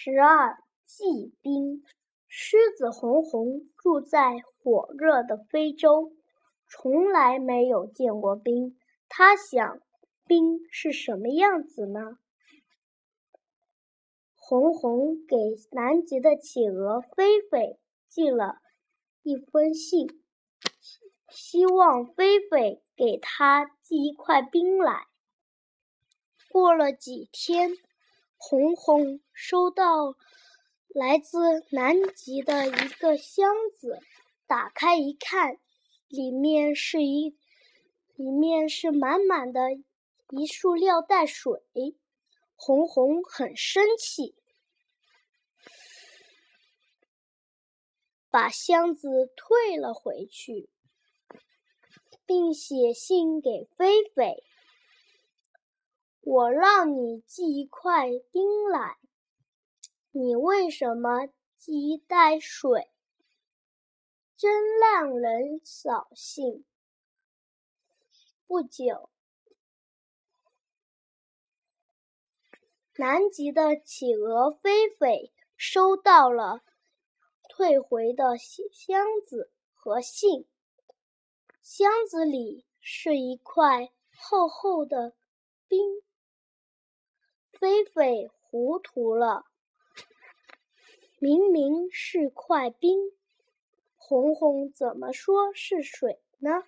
十二季冰。狮子红红住在火热的非洲，从来没有见过冰。他想，冰是什么样子呢？红红给南极的企鹅菲菲寄了一封信，希望菲菲给他寄一块冰来。过了几天，红红收到来自南极的一个箱子，打开一看，里面是一里面是满满的一束料袋水。红红很生气，把箱子退了回去，并写信给菲菲。我让你寄一块冰来，你为什么寄一袋水？真让人扫兴。不久，南极的企鹅菲菲收到了退回的箱子和信，箱子里是一块厚厚的冰。菲菲糊涂了，明明是块冰，红红怎么说是水呢？